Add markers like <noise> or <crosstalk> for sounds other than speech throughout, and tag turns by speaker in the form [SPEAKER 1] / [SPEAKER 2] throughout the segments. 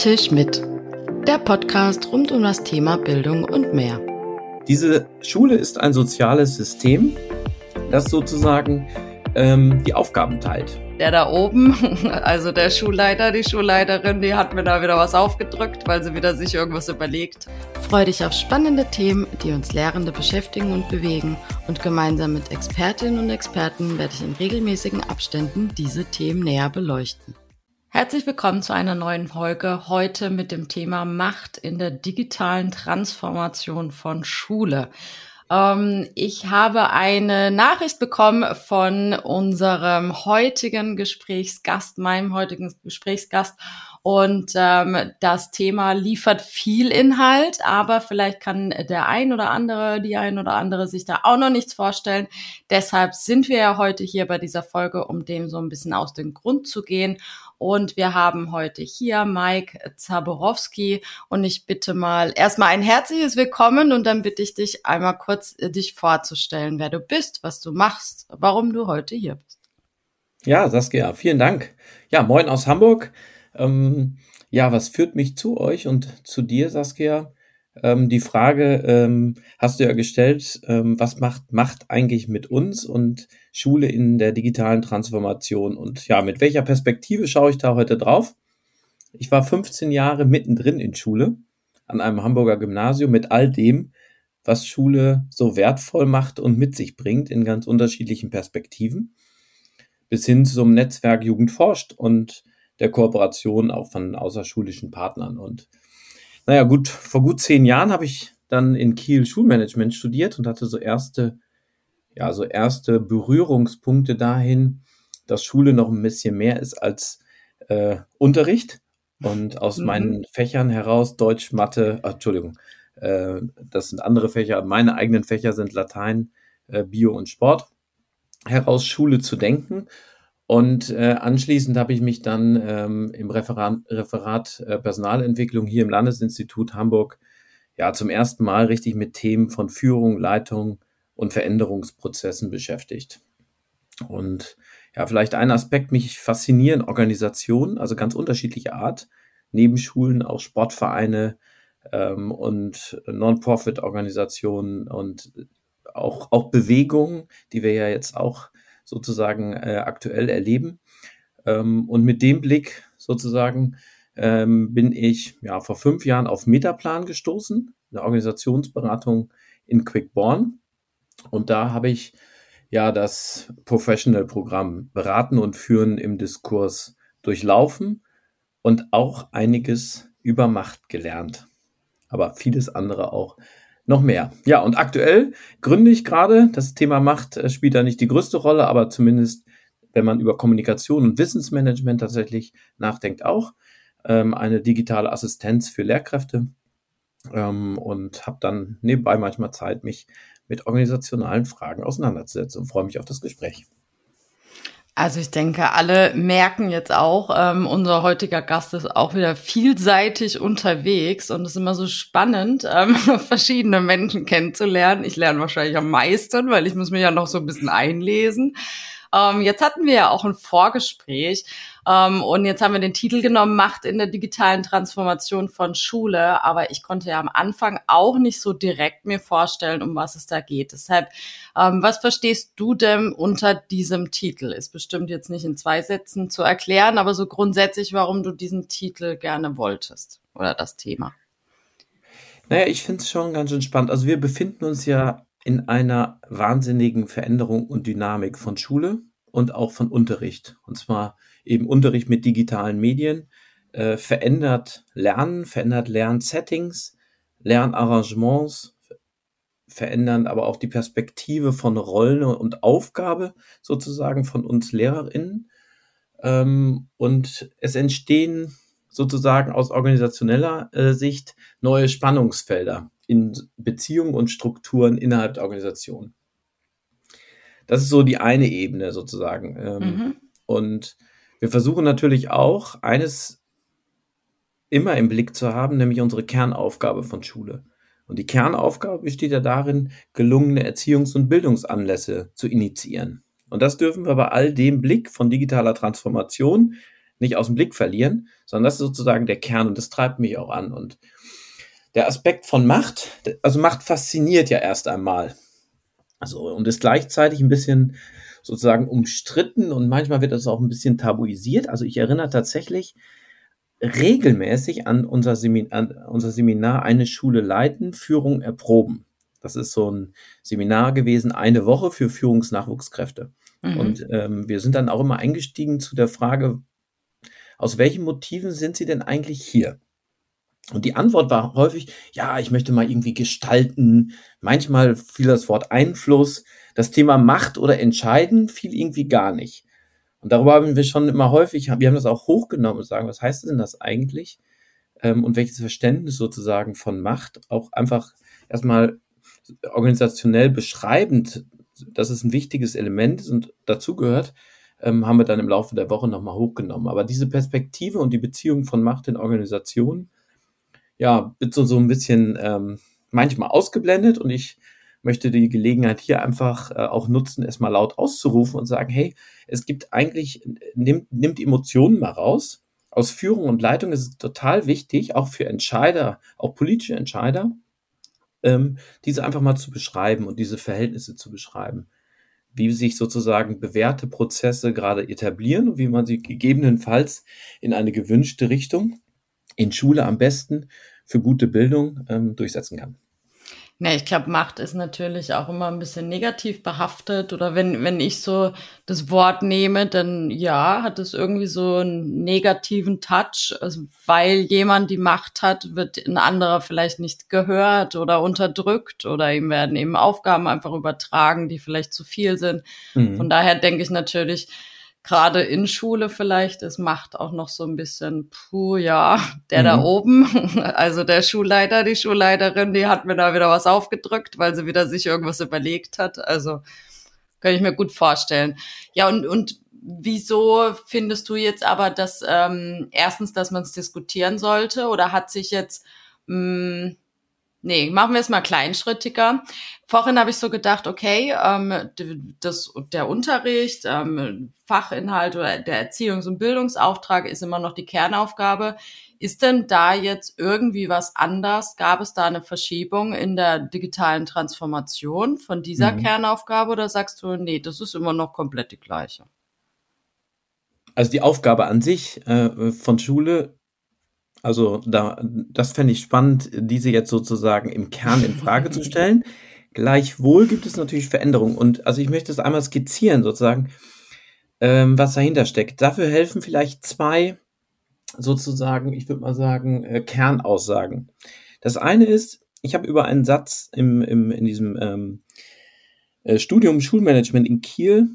[SPEAKER 1] Tisch mit. Der Podcast rund um das Thema Bildung und mehr.
[SPEAKER 2] Diese Schule ist ein soziales System, das sozusagen ähm, die Aufgaben teilt.
[SPEAKER 1] Der da oben, <laughs> also der Schulleiter, die Schulleiterin, die hat mir da wieder was aufgedrückt, weil sie wieder sich irgendwas überlegt. Freu dich auf spannende Themen, die uns Lehrende beschäftigen und bewegen. Und gemeinsam mit Expertinnen und Experten werde ich in regelmäßigen Abständen diese Themen näher beleuchten. Herzlich willkommen zu einer neuen Folge. Heute mit dem Thema Macht in der digitalen Transformation von Schule. Ähm, ich habe eine Nachricht bekommen von unserem heutigen Gesprächsgast, meinem heutigen Gesprächsgast. Und ähm, das Thema liefert viel Inhalt, aber vielleicht kann der ein oder andere, die ein oder andere sich da auch noch nichts vorstellen. Deshalb sind wir ja heute hier bei dieser Folge, um dem so ein bisschen aus dem Grund zu gehen und wir haben heute hier Mike Zaborowski und ich bitte mal erstmal ein herzliches Willkommen und dann bitte ich dich einmal kurz äh, dich vorzustellen, wer du bist, was du machst, warum du heute hier bist.
[SPEAKER 2] Ja, Saskia, vielen Dank. Ja, moin aus Hamburg. Ähm, ja, was führt mich zu euch und zu dir, Saskia? Ähm, die Frage ähm, hast du ja gestellt, ähm, was macht Macht eigentlich mit uns und Schule in der digitalen Transformation? Und ja, mit welcher Perspektive schaue ich da heute drauf? Ich war 15 Jahre mittendrin in Schule an einem Hamburger Gymnasium mit all dem, was Schule so wertvoll macht und mit sich bringt in ganz unterschiedlichen Perspektiven, bis hin zum Netzwerk Jugend forscht und der Kooperation auch von außerschulischen Partnern. Und naja, gut, vor gut zehn Jahren habe ich dann in Kiel Schulmanagement studiert und hatte so erste, ja, so erste Berührungspunkte dahin, dass Schule noch ein bisschen mehr ist als äh, Unterricht. Und aus mhm. meinen Fächern heraus, Deutsch, Mathe, ach, Entschuldigung, äh, das sind andere Fächer, meine eigenen Fächer sind Latein, äh, Bio und Sport, heraus Schule zu denken und äh, anschließend habe ich mich dann ähm, im Referat, Referat äh, Personalentwicklung hier im Landesinstitut Hamburg ja zum ersten Mal richtig mit Themen von Führung, Leitung und Veränderungsprozessen beschäftigt. Und ja, vielleicht ein Aspekt mich faszinieren Organisationen, also ganz unterschiedliche Art, neben Schulen auch Sportvereine ähm, und Non-Profit-Organisationen und auch, auch Bewegungen, die wir ja jetzt auch sozusagen äh, aktuell erleben. Ähm, und mit dem Blick sozusagen ähm, bin ich ja vor fünf Jahren auf Metaplan gestoßen, eine Organisationsberatung in Quickborn. Und da habe ich ja das Professional-Programm Beraten und Führen im Diskurs durchlaufen und auch einiges über Macht gelernt. Aber vieles andere auch noch mehr. Ja, und aktuell gründe ich gerade, das Thema Macht äh, spielt da nicht die größte Rolle, aber zumindest, wenn man über Kommunikation und Wissensmanagement tatsächlich nachdenkt, auch ähm, eine digitale Assistenz für Lehrkräfte ähm, und habe dann nebenbei manchmal Zeit, mich mit organisationalen Fragen auseinanderzusetzen und freue mich auf das Gespräch.
[SPEAKER 1] Also ich denke, alle merken jetzt auch, ähm, unser heutiger Gast ist auch wieder vielseitig unterwegs und es ist immer so spannend, ähm, <laughs> verschiedene Menschen kennenzulernen. Ich lerne wahrscheinlich am meisten, weil ich muss mich ja noch so ein bisschen einlesen. Ähm, jetzt hatten wir ja auch ein Vorgespräch ähm, und jetzt haben wir den Titel genommen, Macht in der digitalen Transformation von Schule. Aber ich konnte ja am Anfang auch nicht so direkt mir vorstellen, um was es da geht. Deshalb, ähm, was verstehst du denn unter diesem Titel? Ist bestimmt jetzt nicht in zwei Sätzen zu erklären, aber so grundsätzlich, warum du diesen Titel gerne wolltest oder das Thema.
[SPEAKER 2] Naja, ich finde es schon ganz schön spannend. Also wir befinden uns ja in einer wahnsinnigen Veränderung und Dynamik von Schule und auch von Unterricht. Und zwar eben Unterricht mit digitalen Medien, äh, verändert Lernen, verändert Lernsettings, Lernarrangements, verändern aber auch die Perspektive von Rollen und Aufgabe sozusagen von uns LehrerInnen. Ähm, und es entstehen sozusagen aus organisationeller äh, Sicht neue Spannungsfelder in Beziehungen und Strukturen innerhalb der Organisation. Das ist so die eine Ebene sozusagen. Ähm, mhm. Und wir versuchen natürlich auch, eines immer im Blick zu haben, nämlich unsere Kernaufgabe von Schule. Und die Kernaufgabe besteht ja darin, gelungene Erziehungs- und Bildungsanlässe zu initiieren. Und das dürfen wir bei all dem Blick von digitaler Transformation nicht aus dem Blick verlieren, sondern das ist sozusagen der Kern und das treibt mich auch an. Und der Aspekt von Macht, also Macht fasziniert ja erst einmal. Also und ist gleichzeitig ein bisschen sozusagen umstritten und manchmal wird das auch ein bisschen tabuisiert. Also ich erinnere tatsächlich regelmäßig an unser, Semin an unser Seminar Eine Schule leiten, Führung erproben. Das ist so ein Seminar gewesen, eine Woche für Führungsnachwuchskräfte. Mhm. Und ähm, wir sind dann auch immer eingestiegen zu der Frage, aus welchen Motiven sind Sie denn eigentlich hier? Und die Antwort war häufig, ja, ich möchte mal irgendwie gestalten. Manchmal fiel das Wort Einfluss. Das Thema Macht oder Entscheiden fiel irgendwie gar nicht. Und darüber haben wir schon immer häufig, wir haben das auch hochgenommen und sagen, was heißt denn das eigentlich? Ähm, und welches Verständnis sozusagen von Macht auch einfach erstmal organisationell beschreibend, dass es ein wichtiges Element ist und dazugehört, ähm, haben wir dann im Laufe der Woche nochmal hochgenommen. Aber diese Perspektive und die Beziehung von Macht in Organisationen, ja, wird so, so ein bisschen ähm, manchmal ausgeblendet und ich möchte die Gelegenheit hier einfach äh, auch nutzen, es mal laut auszurufen und sagen, hey, es gibt eigentlich, nimmt, nimmt Emotionen mal raus. Aus Führung und Leitung ist es total wichtig, auch für Entscheider, auch politische Entscheider, ähm, diese einfach mal zu beschreiben und diese Verhältnisse zu beschreiben. Wie sich sozusagen bewährte Prozesse gerade etablieren und wie man sie gegebenenfalls in eine gewünschte Richtung, in Schule am besten, für gute Bildung ähm, durchsetzen kann.
[SPEAKER 1] Ja, ich glaube, Macht ist natürlich auch immer ein bisschen negativ behaftet. Oder wenn, wenn ich so das Wort nehme, dann ja, hat es irgendwie so einen negativen Touch. Also, weil jemand die Macht hat, wird ein anderer vielleicht nicht gehört oder unterdrückt oder ihm werden eben Aufgaben einfach übertragen, die vielleicht zu viel sind. Mhm. Von daher denke ich natürlich, gerade in Schule vielleicht, es macht auch noch so ein bisschen, puh, ja, der mhm. da oben, <laughs> also der Schulleiter, die Schulleiterin, die hat mir da wieder was aufgedrückt, weil sie wieder sich irgendwas überlegt hat. Also kann ich mir gut vorstellen. Ja, und, und wieso findest du jetzt aber, dass ähm, erstens, dass man es diskutieren sollte oder hat sich jetzt mh, hm, Nee, machen wir es mal kleinschrittiger. Vorhin habe ich so gedacht, okay, ähm, das, der Unterricht, ähm, Fachinhalt oder der Erziehungs- und Bildungsauftrag ist immer noch die Kernaufgabe. Ist denn da jetzt irgendwie was anders? Gab es da eine Verschiebung in der digitalen Transformation von dieser mhm. Kernaufgabe oder sagst du, nee, das ist immer noch komplett die gleiche?
[SPEAKER 2] Also die Aufgabe an sich äh, von Schule also da, das fände ich spannend, diese jetzt sozusagen im Kern in Frage zu stellen. <laughs> Gleichwohl gibt es natürlich Veränderungen und also ich möchte es einmal skizzieren sozusagen, ähm, was dahinter steckt. Dafür helfen vielleicht zwei sozusagen, ich würde mal sagen, äh, Kernaussagen. Das eine ist, ich habe über einen Satz im, im, in diesem ähm, äh, Studium Schulmanagement in Kiel,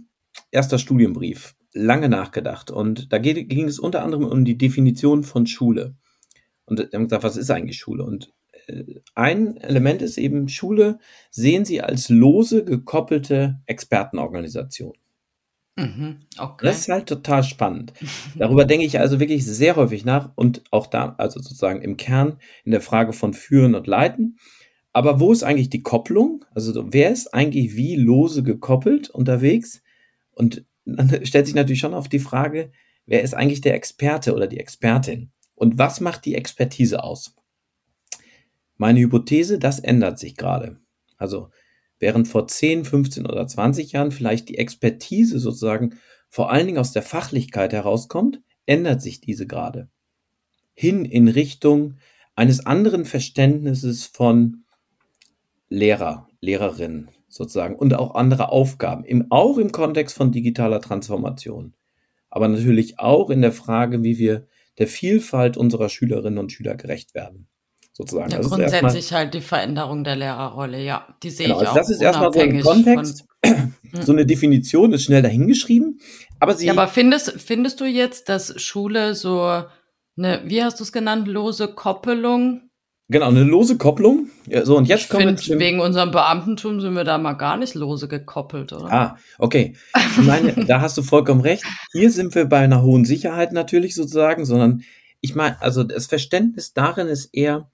[SPEAKER 2] erster Studienbrief, lange nachgedacht. Und da ging es unter anderem um die Definition von Schule. Und haben gesagt, was ist eigentlich Schule? Und äh, ein Element ist eben, Schule sehen sie als lose gekoppelte Expertenorganisation. Mhm, okay. Das ist halt total spannend. Darüber denke ich also wirklich sehr häufig nach und auch da, also sozusagen im Kern in der Frage von Führen und Leiten. Aber wo ist eigentlich die Kopplung? Also wer ist eigentlich wie lose gekoppelt unterwegs? Und dann stellt sich natürlich schon auf die Frage, wer ist eigentlich der Experte oder die Expertin? Und was macht die Expertise aus? Meine Hypothese, das ändert sich gerade. Also während vor 10, 15 oder 20 Jahren vielleicht die Expertise sozusagen vor allen Dingen aus der Fachlichkeit herauskommt, ändert sich diese gerade. Hin in Richtung eines anderen Verständnisses von Lehrer, Lehrerinnen sozusagen und auch andere Aufgaben, im, auch im Kontext von digitaler Transformation. Aber natürlich auch in der Frage, wie wir der Vielfalt unserer Schülerinnen und Schüler gerecht werden. Sozusagen.
[SPEAKER 1] Ja, also grundsätzlich halt die Veränderung der Lehrerrolle, ja, die sehe genau, ich
[SPEAKER 2] also auch. Das ist erstmal so ein Kontext. so eine Definition ist schnell dahingeschrieben, aber sie.
[SPEAKER 1] Ja, aber findest, findest du jetzt, dass Schule so eine, wie hast du es genannt, lose Koppelung
[SPEAKER 2] Genau, eine lose Kopplung. Ja, so, und jetzt
[SPEAKER 1] ich kommen find, wir wegen unserem Beamtentum sind wir da mal gar nicht lose gekoppelt, oder?
[SPEAKER 2] Ah, okay. Ich meine, <laughs> da hast du vollkommen recht. Hier sind wir bei einer hohen Sicherheit natürlich sozusagen, sondern ich meine, also das Verständnis darin ist eher,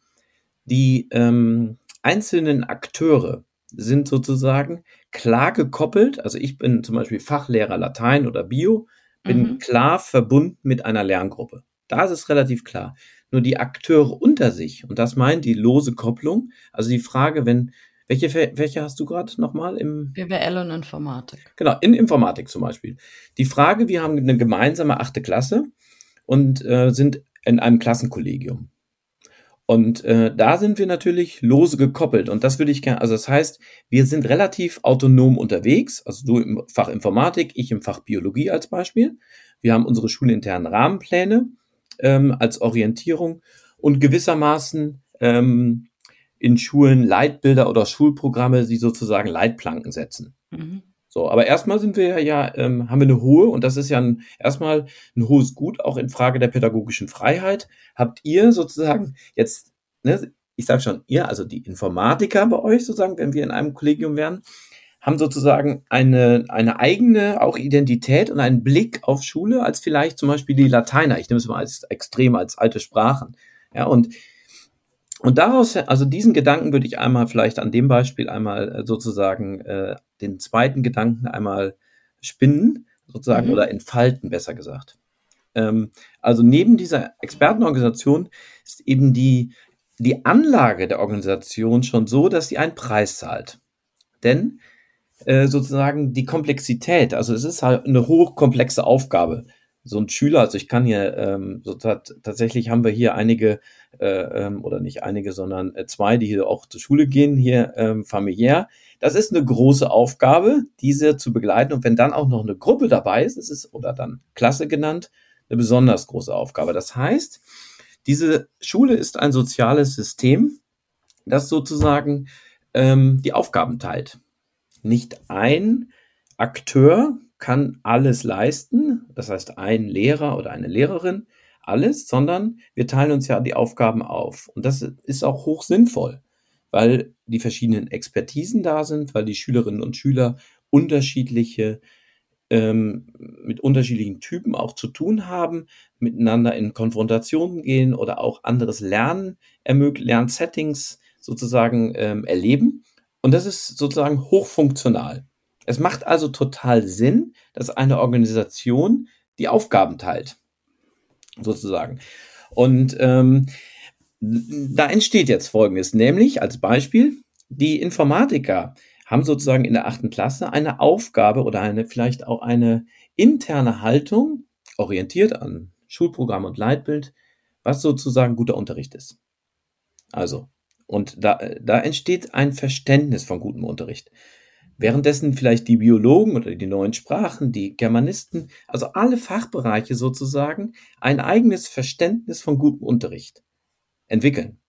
[SPEAKER 2] die ähm, einzelnen Akteure sind sozusagen klar gekoppelt. Also ich bin zum Beispiel Fachlehrer Latein oder Bio. bin mhm. klar verbunden mit einer Lerngruppe. Da ist es relativ klar. Nur die Akteure unter sich, und das meint die lose Kopplung, also die Frage, wenn, welche, welche hast du gerade nochmal im?
[SPEAKER 1] BWL und Informatik.
[SPEAKER 2] Genau, in Informatik zum Beispiel. Die Frage, wir haben eine gemeinsame achte Klasse und äh, sind in einem Klassenkollegium. Und äh, da sind wir natürlich lose gekoppelt. Und das würde ich gerne, also das heißt, wir sind relativ autonom unterwegs. Also du im Fach Informatik, ich im Fach Biologie als Beispiel. Wir haben unsere schulinternen Rahmenpläne ähm, als Orientierung und gewissermaßen ähm, in Schulen Leitbilder oder Schulprogramme, die sozusagen Leitplanken setzen. Mhm. So, aber erstmal sind wir ja, ähm, haben wir eine hohe, und das ist ja ein, erstmal ein hohes Gut, auch in Frage der pädagogischen Freiheit. Habt ihr sozusagen jetzt, ne, ich sage schon, ihr, also die Informatiker bei euch sozusagen, wenn wir in einem Kollegium wären, haben sozusagen eine, eine eigene auch Identität und einen Blick auf Schule als vielleicht zum Beispiel die Lateiner. Ich nehme es mal als extrem, als alte Sprachen. Ja, und, und daraus, also diesen Gedanken würde ich einmal vielleicht an dem Beispiel einmal äh, sozusagen äh, den zweiten Gedanken einmal spinnen, sozusagen, mhm. oder entfalten, besser gesagt. Ähm, also neben dieser Expertenorganisation ist eben die, die Anlage der Organisation schon so, dass sie einen Preis zahlt. Denn äh, sozusagen die Komplexität. Also es ist halt eine hochkomplexe Aufgabe. So ein Schüler, also ich kann hier, ähm, so tatsächlich haben wir hier einige, äh, ähm, oder nicht einige, sondern äh, zwei, die hier auch zur Schule gehen, hier ähm, familiär. Das ist eine große Aufgabe, diese zu begleiten. Und wenn dann auch noch eine Gruppe dabei ist, ist es, oder dann Klasse genannt, eine besonders große Aufgabe. Das heißt, diese Schule ist ein soziales System, das sozusagen ähm, die Aufgaben teilt nicht ein Akteur kann alles leisten, das heißt ein Lehrer oder eine Lehrerin alles, sondern wir teilen uns ja die Aufgaben auf. Und das ist auch hoch sinnvoll, weil die verschiedenen Expertisen da sind, weil die Schülerinnen und Schüler unterschiedliche ähm, mit unterschiedlichen Typen auch zu tun haben, miteinander in Konfrontationen gehen oder auch anderes Lernen ermöglichen, Lernsettings sozusagen ähm, erleben. Und das ist sozusagen hochfunktional. Es macht also total Sinn, dass eine Organisation die Aufgaben teilt, sozusagen. Und ähm, da entsteht jetzt Folgendes, nämlich als Beispiel, die Informatiker haben sozusagen in der achten Klasse eine Aufgabe oder eine vielleicht auch eine interne Haltung, orientiert an Schulprogramm und Leitbild, was sozusagen guter Unterricht ist. Also und da, da entsteht ein Verständnis von gutem Unterricht. Währenddessen vielleicht die Biologen oder die neuen Sprachen, die Germanisten, also alle Fachbereiche sozusagen, ein eigenes Verständnis von gutem Unterricht entwickeln.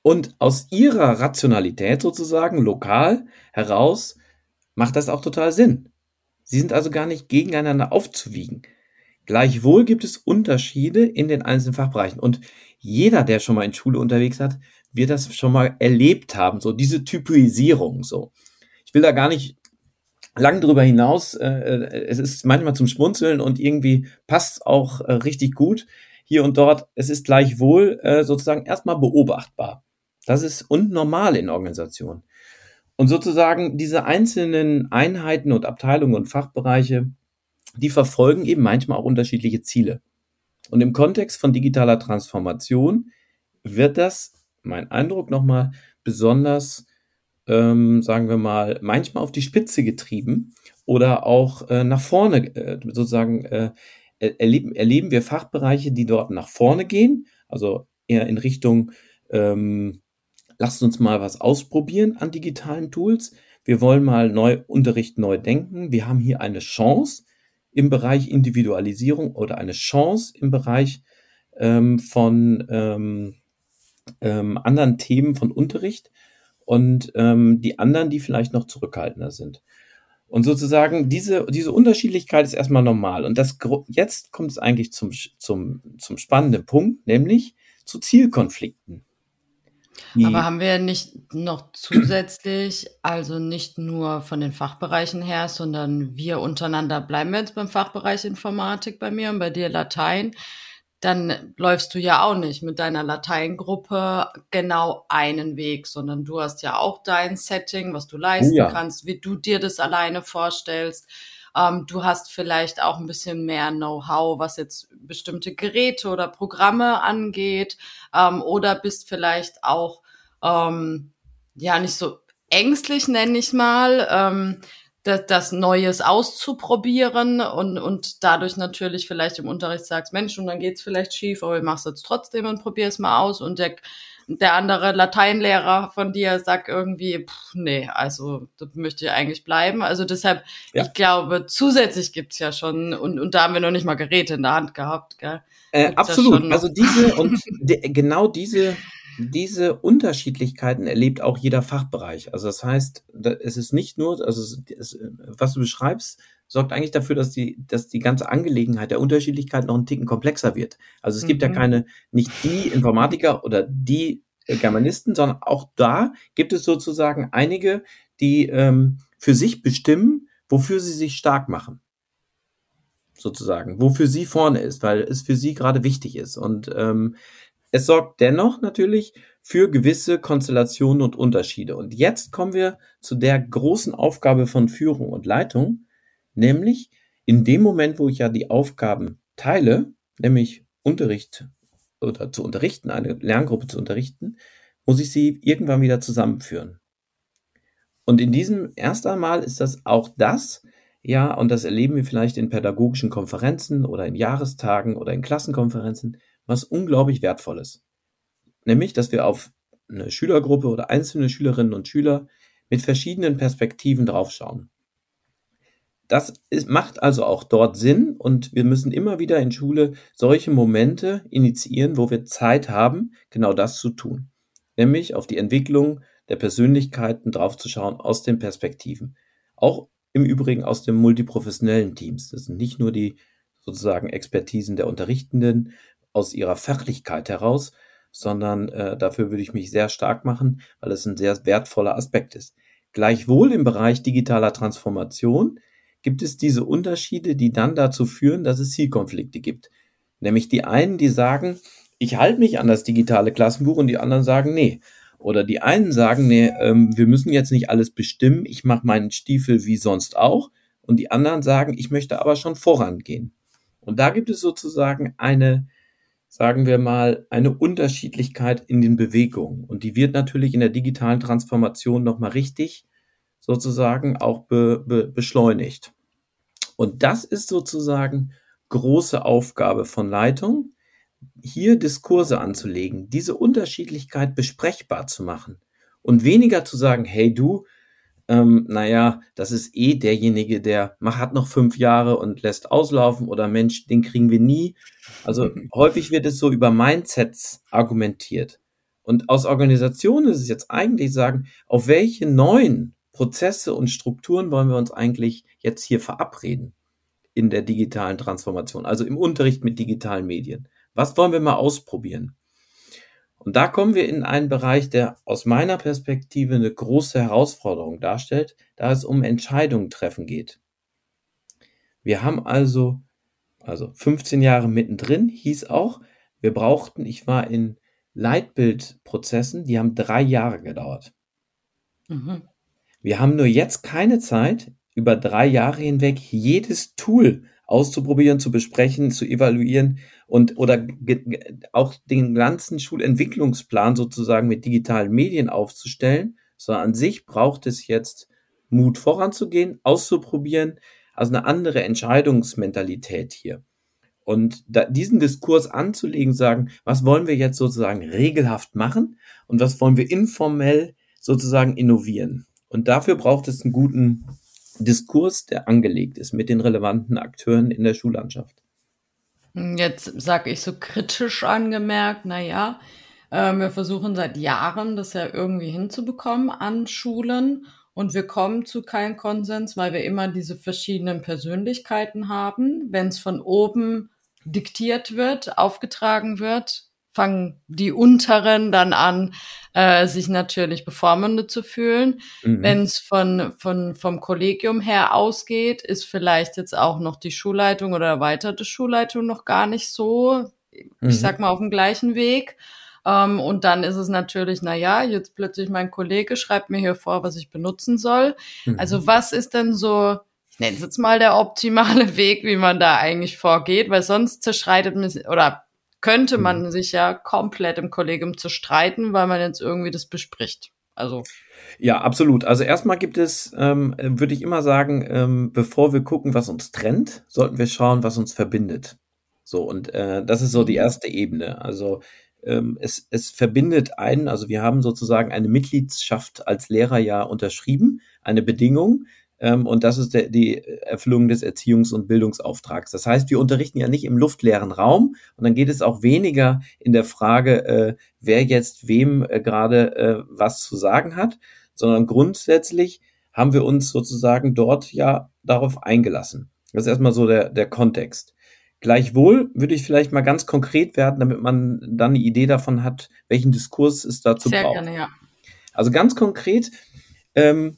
[SPEAKER 2] Und aus ihrer Rationalität sozusagen lokal heraus macht das auch total Sinn. Sie sind also gar nicht gegeneinander aufzuwiegen. Gleichwohl gibt es Unterschiede in den einzelnen Fachbereichen. Und jeder, der schon mal in Schule unterwegs hat, wir das schon mal erlebt haben, so diese Typisierung, so. Ich will da gar nicht lang drüber hinaus, äh, äh, es ist manchmal zum Schmunzeln und irgendwie passt auch äh, richtig gut hier und dort. Es ist gleichwohl äh, sozusagen erstmal beobachtbar. Das ist unnormal in Organisationen. Und sozusagen diese einzelnen Einheiten und Abteilungen und Fachbereiche, die verfolgen eben manchmal auch unterschiedliche Ziele. Und im Kontext von digitaler Transformation wird das mein Eindruck nochmal besonders, ähm, sagen wir mal, manchmal auf die Spitze getrieben oder auch äh, nach vorne äh, sozusagen äh, erleben, erleben wir Fachbereiche, die dort nach vorne gehen, also eher in Richtung, ähm, lasst uns mal was ausprobieren an digitalen Tools. Wir wollen mal neu Unterricht neu denken. Wir haben hier eine Chance im Bereich Individualisierung oder eine Chance im Bereich ähm, von ähm, ähm, anderen Themen von Unterricht und ähm, die anderen, die vielleicht noch zurückhaltender sind. Und sozusagen diese, diese Unterschiedlichkeit ist erstmal normal. Und das, jetzt kommt es eigentlich zum, zum, zum spannenden Punkt, nämlich zu Zielkonflikten.
[SPEAKER 1] Die Aber haben wir nicht noch zusätzlich, also nicht nur von den Fachbereichen her, sondern wir untereinander, bleiben wir jetzt beim Fachbereich Informatik bei mir und bei dir Latein, dann läufst du ja auch nicht mit deiner Lateingruppe genau einen Weg, sondern du hast ja auch dein Setting, was du leisten ja. kannst, wie du dir das alleine vorstellst. Ähm, du hast vielleicht auch ein bisschen mehr Know-how, was jetzt bestimmte Geräte oder Programme angeht, ähm, oder bist vielleicht auch ähm, ja nicht so ängstlich, nenne ich mal. Das, das Neues auszuprobieren und, und dadurch natürlich vielleicht im Unterricht sagst, Mensch, und dann geht's vielleicht schief, aber ich mach's jetzt trotzdem und probier's mal aus. Und der, der andere Lateinlehrer von dir sagt irgendwie, pff, nee, also das möchte ich eigentlich bleiben. Also deshalb, ja. ich glaube, zusätzlich gibt's ja schon, und, und da haben wir noch nicht mal Geräte in der Hand gehabt, gell?
[SPEAKER 2] Äh, absolut. Ja also diese und de, genau diese diese Unterschiedlichkeiten erlebt auch jeder Fachbereich. Also das heißt, es ist nicht nur, also es, was du beschreibst, sorgt eigentlich dafür, dass die, dass die ganze Angelegenheit der Unterschiedlichkeit noch einen Ticken komplexer wird. Also es mhm. gibt ja mhm. keine, nicht die Informatiker oder die Germanisten, sondern auch da gibt es sozusagen einige, die ähm, für sich bestimmen, wofür sie sich stark machen sozusagen, wofür sie vorne ist, weil es für sie gerade wichtig ist. Und ähm, es sorgt dennoch natürlich für gewisse Konstellationen und Unterschiede. Und jetzt kommen wir zu der großen Aufgabe von Führung und Leitung, nämlich in dem Moment, wo ich ja die Aufgaben teile, nämlich Unterricht oder zu unterrichten, eine Lerngruppe zu unterrichten, muss ich sie irgendwann wieder zusammenführen. Und in diesem erst einmal ist das auch das, ja, und das erleben wir vielleicht in pädagogischen Konferenzen oder in Jahrestagen oder in Klassenkonferenzen, was unglaublich wertvolles. Nämlich, dass wir auf eine Schülergruppe oder einzelne Schülerinnen und Schüler mit verschiedenen Perspektiven draufschauen. Das ist, macht also auch dort Sinn und wir müssen immer wieder in Schule solche Momente initiieren, wo wir Zeit haben, genau das zu tun. Nämlich auf die Entwicklung der Persönlichkeiten draufzuschauen aus den Perspektiven. Auch im Übrigen aus den multiprofessionellen Teams. Das sind nicht nur die sozusagen Expertisen der Unterrichtenden, aus ihrer Fachlichkeit heraus, sondern äh, dafür würde ich mich sehr stark machen, weil es ein sehr wertvoller Aspekt ist. Gleichwohl im Bereich digitaler Transformation gibt es diese Unterschiede, die dann dazu führen, dass es Zielkonflikte gibt. Nämlich die einen, die sagen, ich halte mich an das digitale Klassenbuch und die anderen sagen, nee. Oder die einen sagen, nee, ähm, wir müssen jetzt nicht alles bestimmen, ich mache meinen Stiefel wie sonst auch. Und die anderen sagen, ich möchte aber schon vorangehen. Und da gibt es sozusagen eine sagen wir mal, eine Unterschiedlichkeit in den Bewegungen. Und die wird natürlich in der digitalen Transformation nochmal richtig sozusagen auch be, be, beschleunigt. Und das ist sozusagen große Aufgabe von Leitung, hier Diskurse anzulegen, diese Unterschiedlichkeit besprechbar zu machen und weniger zu sagen, hey du, ähm, naja, das ist eh derjenige, der hat noch fünf Jahre und lässt auslaufen oder Mensch, den kriegen wir nie. Also <laughs> häufig wird es so über Mindsets argumentiert. Und aus Organisationen ist es jetzt eigentlich sagen, auf welche neuen Prozesse und Strukturen wollen wir uns eigentlich jetzt hier verabreden in der digitalen Transformation, also im Unterricht mit digitalen Medien. Was wollen wir mal ausprobieren? Und da kommen wir in einen Bereich, der aus meiner Perspektive eine große Herausforderung darstellt, da es um Entscheidungen treffen geht. Wir haben also, also 15 Jahre mittendrin, hieß auch, wir brauchten, ich war in Leitbildprozessen, die haben drei Jahre gedauert. Mhm. Wir haben nur jetzt keine Zeit, über drei Jahre hinweg jedes Tool auszuprobieren, zu besprechen, zu evaluieren und oder auch den ganzen Schulentwicklungsplan sozusagen mit digitalen Medien aufzustellen, sondern an sich braucht es jetzt Mut voranzugehen, auszuprobieren, also eine andere Entscheidungsmentalität hier. Und da, diesen Diskurs anzulegen, sagen, was wollen wir jetzt sozusagen regelhaft machen und was wollen wir informell sozusagen innovieren. Und dafür braucht es einen guten Diskurs, der angelegt ist mit den relevanten Akteuren in der Schullandschaft.
[SPEAKER 1] Jetzt sage ich so kritisch angemerkt, naja, äh, wir versuchen seit Jahren das ja irgendwie hinzubekommen an Schulen und wir kommen zu keinem Konsens, weil wir immer diese verschiedenen Persönlichkeiten haben. Wenn es von oben diktiert wird, aufgetragen wird, fangen die Unteren dann an, äh, sich natürlich bevormundet zu fühlen. Mhm. Wenn es von, von, vom Kollegium her ausgeht, ist vielleicht jetzt auch noch die Schulleitung oder erweiterte Schulleitung noch gar nicht so, mhm. ich sag mal, auf dem gleichen Weg. Ähm, und dann ist es natürlich, na ja, jetzt plötzlich mein Kollege schreibt mir hier vor, was ich benutzen soll. Mhm. Also was ist denn so, ich nennen Sie jetzt mal der optimale <laughs> Weg, wie man da eigentlich vorgeht, weil sonst zerschreitet man oder könnte man mhm. sich ja komplett im Kollegium zerstreiten, weil man jetzt irgendwie das bespricht. Also
[SPEAKER 2] ja, absolut. Also erstmal gibt es, ähm, würde ich immer sagen, ähm, bevor wir gucken, was uns trennt, sollten wir schauen, was uns verbindet. So, und äh, das ist so die mhm. erste Ebene. Also ähm, es, es verbindet einen, also wir haben sozusagen eine Mitgliedschaft als Lehrer ja unterschrieben, eine Bedingung, ähm, und das ist der, die Erfüllung des Erziehungs- und Bildungsauftrags. Das heißt, wir unterrichten ja nicht im luftleeren Raum und dann geht es auch weniger in der Frage, äh, wer jetzt wem äh, gerade äh, was zu sagen hat, sondern grundsätzlich haben wir uns sozusagen dort ja darauf eingelassen. Das ist erstmal so der, der Kontext. Gleichwohl würde ich vielleicht mal ganz konkret werden, damit man dann eine Idee davon hat, welchen Diskurs es dazu Sehr braucht. Gerne, ja. Also ganz konkret ähm,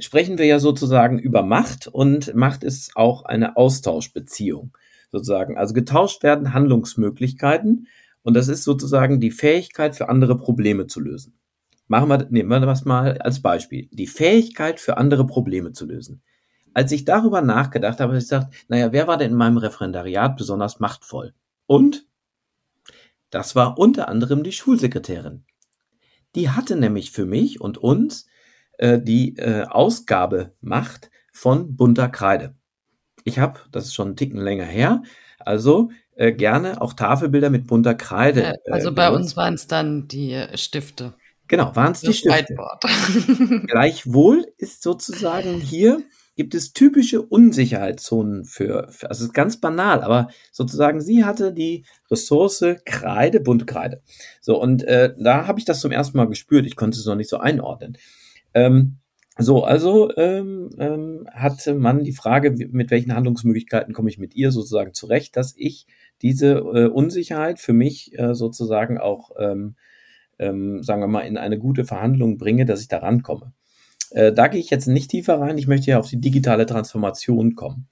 [SPEAKER 2] sprechen wir ja sozusagen über Macht und Macht ist auch eine Austauschbeziehung sozusagen. Also getauscht werden Handlungsmöglichkeiten und das ist sozusagen die Fähigkeit für andere Probleme zu lösen. Machen wir, nehmen wir das mal als Beispiel. Die Fähigkeit für andere Probleme zu lösen. Als ich darüber nachgedacht habe, habe ich gesagt, naja, wer war denn in meinem Referendariat besonders machtvoll? Und das war unter anderem die Schulsekretärin. Die hatte nämlich für mich und uns äh, die äh, Ausgabemacht von bunter Kreide. Ich habe, das ist schon einen Ticken länger her, also äh, gerne auch Tafelbilder mit bunter Kreide.
[SPEAKER 1] Äh, also bei uns waren es dann die äh, Stifte.
[SPEAKER 2] Genau, waren es die Stifte. <laughs> Gleichwohl ist sozusagen hier gibt es typische Unsicherheitszonen für, für, also es ist ganz banal, aber sozusagen sie hatte die Ressource Kreide, bunte Kreide. So, und äh, da habe ich das zum ersten Mal gespürt. Ich konnte es noch nicht so einordnen. Ähm, so, also ähm, ähm, hatte man die Frage, mit welchen Handlungsmöglichkeiten komme ich mit ihr sozusagen zurecht, dass ich diese äh, Unsicherheit für mich äh, sozusagen auch, ähm, ähm, sagen wir mal, in eine gute Verhandlung bringe, dass ich da rankomme. Äh, da gehe ich jetzt nicht tiefer rein, ich möchte ja auf die digitale Transformation kommen.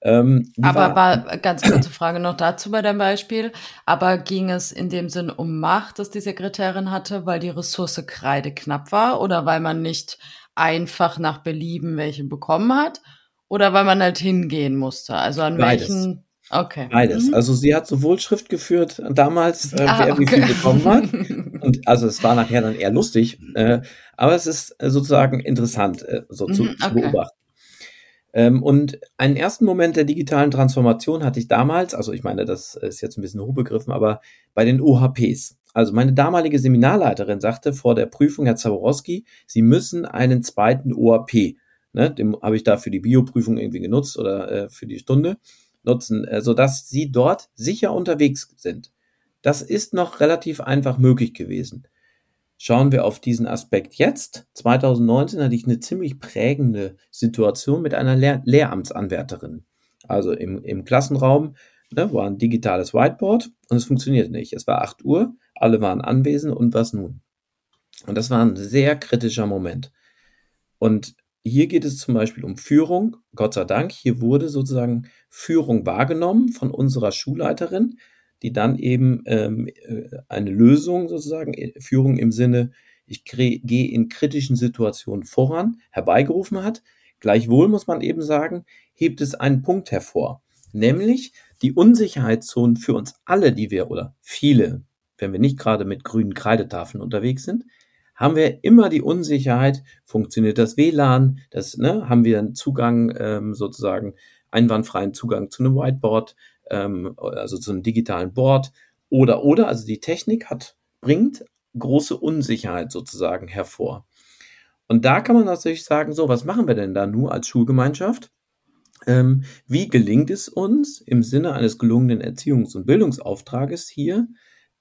[SPEAKER 1] Ähm, aber war, war ganz kurze Frage noch dazu bei deinem Beispiel. Aber ging es in dem Sinn um Macht, dass die Sekretärin hatte, weil die Ressource Kreide knapp war oder weil man nicht einfach nach Belieben welche bekommen hat oder weil man halt hingehen musste? Also an Beides. welchen
[SPEAKER 2] Okay. Beides. Mhm. Also sie hat sowohl Schrift geführt damals, äh, ah, wer okay. wie viel bekommen hat. <laughs> Und also es war nachher dann eher lustig, äh, aber es ist sozusagen interessant, äh, so mhm, zu, okay. zu beobachten. Ähm, und einen ersten Moment der digitalen Transformation hatte ich damals, also ich meine, das ist jetzt ein bisschen hochbegriffen, aber bei den OHPs. Also meine damalige Seminarleiterin sagte vor der Prüfung, Herr Zaborowski, Sie müssen einen zweiten OHP, ne, den habe ich da für die Bioprüfung irgendwie genutzt oder äh, für die Stunde nutzen, äh, sodass Sie dort sicher unterwegs sind. Das ist noch relativ einfach möglich gewesen. Schauen wir auf diesen Aspekt jetzt. 2019 hatte ich eine ziemlich prägende Situation mit einer Lehr Lehramtsanwärterin. Also im, im Klassenraum ne, war ein digitales Whiteboard und es funktionierte nicht. Es war 8 Uhr, alle waren anwesend und was nun? Und das war ein sehr kritischer Moment. Und hier geht es zum Beispiel um Führung. Gott sei Dank, hier wurde sozusagen Führung wahrgenommen von unserer Schulleiterin die dann eben ähm, äh, eine Lösung sozusagen, äh, Führung im Sinne, ich gehe in kritischen Situationen voran, herbeigerufen hat. Gleichwohl muss man eben sagen, hebt es einen Punkt hervor, nämlich die Unsicherheitszonen für uns alle, die wir oder viele, wenn wir nicht gerade mit grünen Kreidetafeln unterwegs sind, haben wir immer die Unsicherheit, funktioniert das WLAN, das, ne, haben wir einen Zugang, ähm, sozusagen einwandfreien Zugang zu einem Whiteboard, ähm, also zu einem digitalen Board oder oder, also die Technik hat, bringt große Unsicherheit sozusagen hervor. Und da kann man natürlich sagen, so, was machen wir denn da nur als Schulgemeinschaft? Ähm, wie gelingt es uns im Sinne eines gelungenen Erziehungs- und Bildungsauftrages hier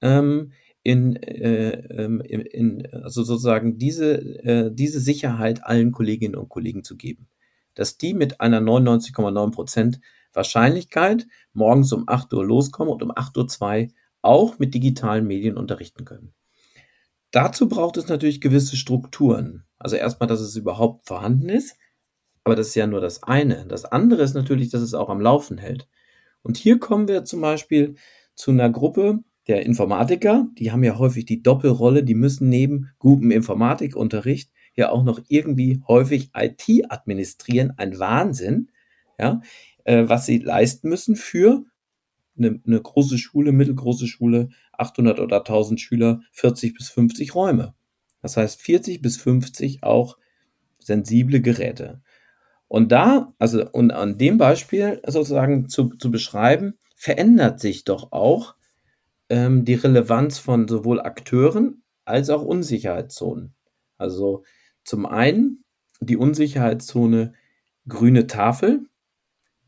[SPEAKER 2] ähm, in, äh, ähm, in, also sozusagen diese, äh, diese Sicherheit allen Kolleginnen und Kollegen zu geben? Dass die mit einer 99,9 Prozent Wahrscheinlichkeit morgens um 8 Uhr loskommen und um 8.02 Uhr auch mit digitalen Medien unterrichten können. Dazu braucht es natürlich gewisse Strukturen. Also erstmal, dass es überhaupt vorhanden ist, aber das ist ja nur das eine. Das andere ist natürlich, dass es auch am Laufen hält. Und hier kommen wir zum Beispiel zu einer Gruppe der Informatiker, die haben ja häufig die Doppelrolle, die müssen neben gutem Informatikunterricht ja auch noch irgendwie häufig IT administrieren, ein Wahnsinn, ja, äh, was sie leisten müssen für eine, eine große Schule, mittelgroße Schule, 800 oder 1000 Schüler, 40 bis 50 Räume. Das heißt 40 bis 50 auch sensible Geräte. Und da, also und an dem Beispiel sozusagen zu, zu beschreiben, verändert sich doch auch ähm, die Relevanz von sowohl Akteuren als auch Unsicherheitszonen. Also zum einen die Unsicherheitszone grüne Tafel,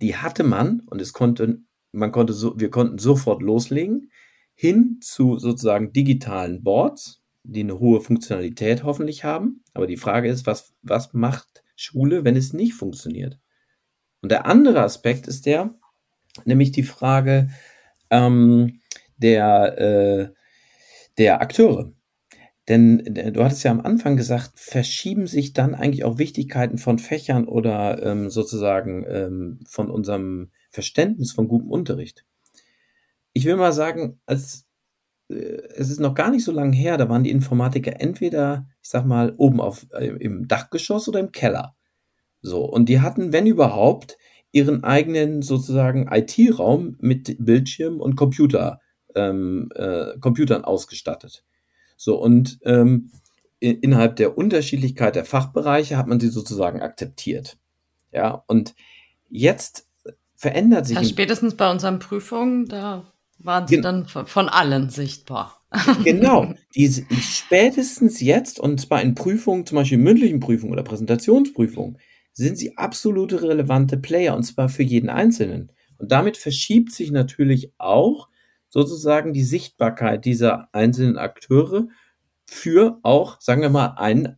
[SPEAKER 2] die hatte man und es konnte, man konnte so, wir konnten sofort loslegen, hin zu sozusagen digitalen Boards, die eine hohe Funktionalität hoffentlich haben. Aber die Frage ist, was, was macht Schule, wenn es nicht funktioniert? Und der andere Aspekt ist der, nämlich die Frage ähm, der, äh, der Akteure. Denn äh, du hattest ja am Anfang gesagt, verschieben sich dann eigentlich auch Wichtigkeiten von Fächern oder ähm, sozusagen ähm, von unserem Verständnis von gutem Unterricht. Ich will mal sagen, als äh, es ist noch gar nicht so lange her, da waren die Informatiker entweder, ich sag mal, oben auf, äh, im Dachgeschoss oder im Keller. So, und die hatten, wenn überhaupt, ihren eigenen sozusagen IT-Raum mit Bildschirm und Computer, ähm, äh, Computern ausgestattet. So, und ähm, innerhalb der Unterschiedlichkeit der Fachbereiche hat man sie sozusagen akzeptiert. Ja, und jetzt verändert sich.
[SPEAKER 1] Also spätestens bei unseren Prüfungen, da waren sie dann von allen sichtbar. <laughs>
[SPEAKER 2] Genau, die, spätestens jetzt, und zwar in Prüfungen, zum Beispiel mündlichen Prüfungen oder Präsentationsprüfungen, sind sie absolute relevante Player, und zwar für jeden Einzelnen. Und damit verschiebt sich natürlich auch sozusagen die Sichtbarkeit dieser einzelnen Akteure für auch, sagen wir mal, einen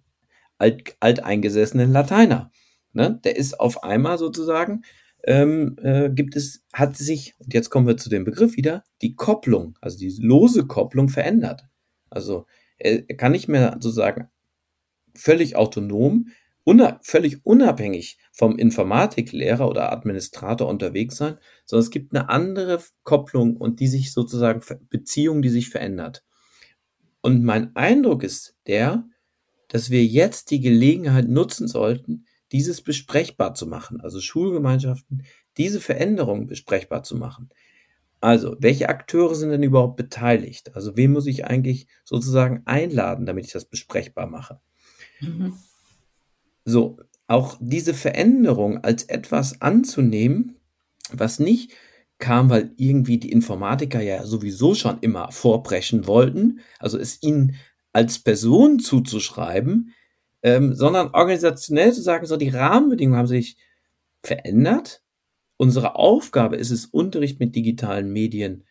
[SPEAKER 2] alt, alteingesessenen Lateiner. Ne? Der ist auf einmal sozusagen, ähm, äh, gibt es, hat sich, und jetzt kommen wir zu dem Begriff wieder, die Kopplung, also die lose Kopplung verändert. Also er, er kann nicht mehr sozusagen völlig autonom una völlig unabhängig vom Informatiklehrer oder Administrator unterwegs sein, sondern es gibt eine andere Kopplung und die sich sozusagen Beziehung, die sich verändert. Und mein Eindruck ist der, dass wir jetzt die Gelegenheit nutzen sollten, dieses besprechbar zu machen, also Schulgemeinschaften, diese Veränderung besprechbar zu machen. Also, welche Akteure sind denn überhaupt beteiligt? Also, wen muss ich eigentlich sozusagen einladen, damit ich das besprechbar mache? Mhm. So, auch diese Veränderung als etwas anzunehmen, was nicht kam, weil irgendwie die Informatiker ja sowieso schon immer vorbrechen wollten, also es ihnen als Person zuzuschreiben, ähm, sondern organisationell zu sagen, so die Rahmenbedingungen haben sich verändert. Unsere Aufgabe ist es, Unterricht mit digitalen Medien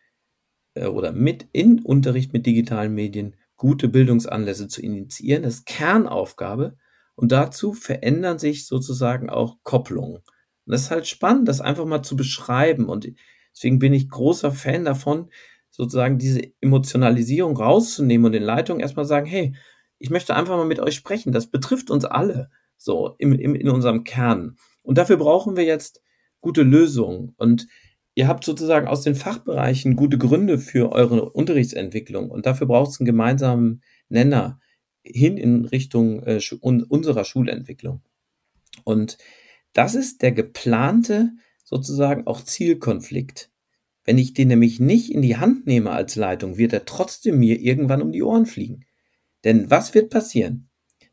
[SPEAKER 2] äh, oder mit in Unterricht mit digitalen Medien gute Bildungsanlässe zu initiieren. Das ist Kernaufgabe. Und dazu verändern sich sozusagen auch Kopplungen. Und das ist halt spannend, das einfach mal zu beschreiben. Und deswegen bin ich großer Fan davon, sozusagen diese Emotionalisierung rauszunehmen und den Leitungen erstmal sagen, hey, ich möchte einfach mal mit euch sprechen. Das betrifft uns alle so im, im, in unserem Kern. Und dafür brauchen wir jetzt gute Lösungen. Und ihr habt sozusagen aus den Fachbereichen gute Gründe für eure Unterrichtsentwicklung. Und dafür braucht es einen gemeinsamen Nenner hin in Richtung äh, unserer Schulentwicklung. Und das ist der geplante sozusagen auch Zielkonflikt. Wenn ich den nämlich nicht in die Hand nehme als Leitung, wird er trotzdem mir irgendwann um die Ohren fliegen. Denn was wird passieren?